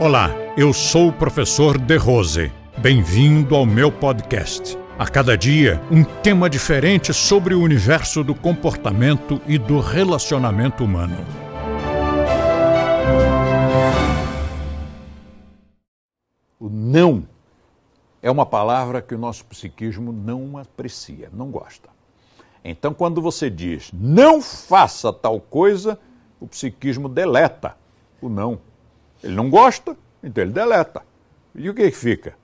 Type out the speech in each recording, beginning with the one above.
Olá, eu sou o professor De Rose. Bem-vindo ao meu podcast. A cada dia, um tema diferente sobre o universo do comportamento e do relacionamento humano. O não é uma palavra que o nosso psiquismo não aprecia, não gosta. Então, quando você diz não faça tal coisa, o psiquismo deleta o não. Ele não gosta, então ele deleta. E o que, que fica?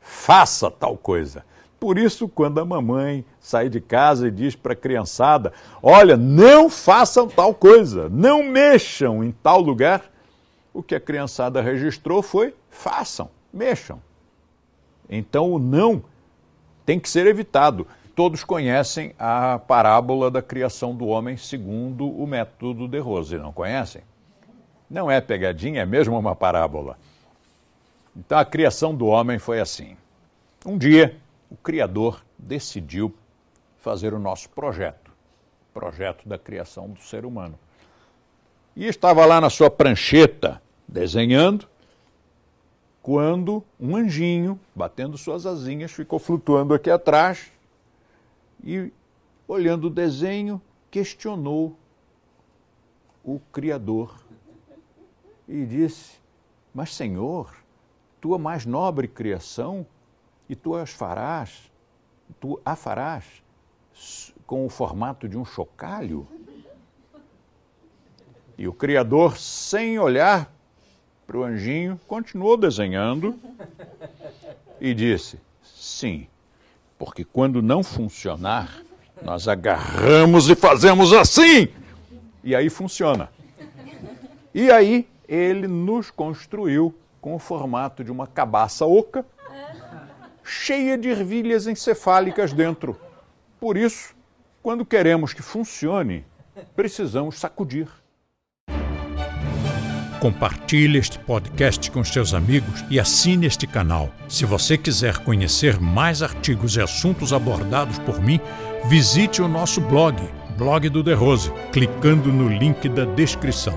Faça tal coisa. Por isso, quando a mamãe sai de casa e diz para a criançada: Olha, não façam tal coisa, não mexam em tal lugar, o que a criançada registrou foi: façam, mexam. Então, o não tem que ser evitado. Todos conhecem a parábola da criação do homem segundo o método de Rose, não conhecem? Não é pegadinha, é mesmo uma parábola. Então a criação do homem foi assim. Um dia, o Criador decidiu fazer o nosso projeto, projeto da criação do ser humano. E estava lá na sua prancheta, desenhando, quando um anjinho, batendo suas asinhas, ficou flutuando aqui atrás e, olhando o desenho, questionou o Criador e disse: Mas, Senhor, tua mais nobre criação, e tu as farás, tu a farás com o formato de um chocalho? E o Criador, sem olhar para o anjinho, continuou desenhando e disse: Sim, porque quando não funcionar, nós agarramos e fazemos assim. E aí funciona. E aí ele nos construiu com o formato de uma cabaça oca, cheia de ervilhas encefálicas dentro. Por isso, quando queremos que funcione, precisamos sacudir. Compartilhe este podcast com seus amigos e assine este canal. Se você quiser conhecer mais artigos e assuntos abordados por mim, visite o nosso blog, Blog do The Rose, clicando no link da descrição.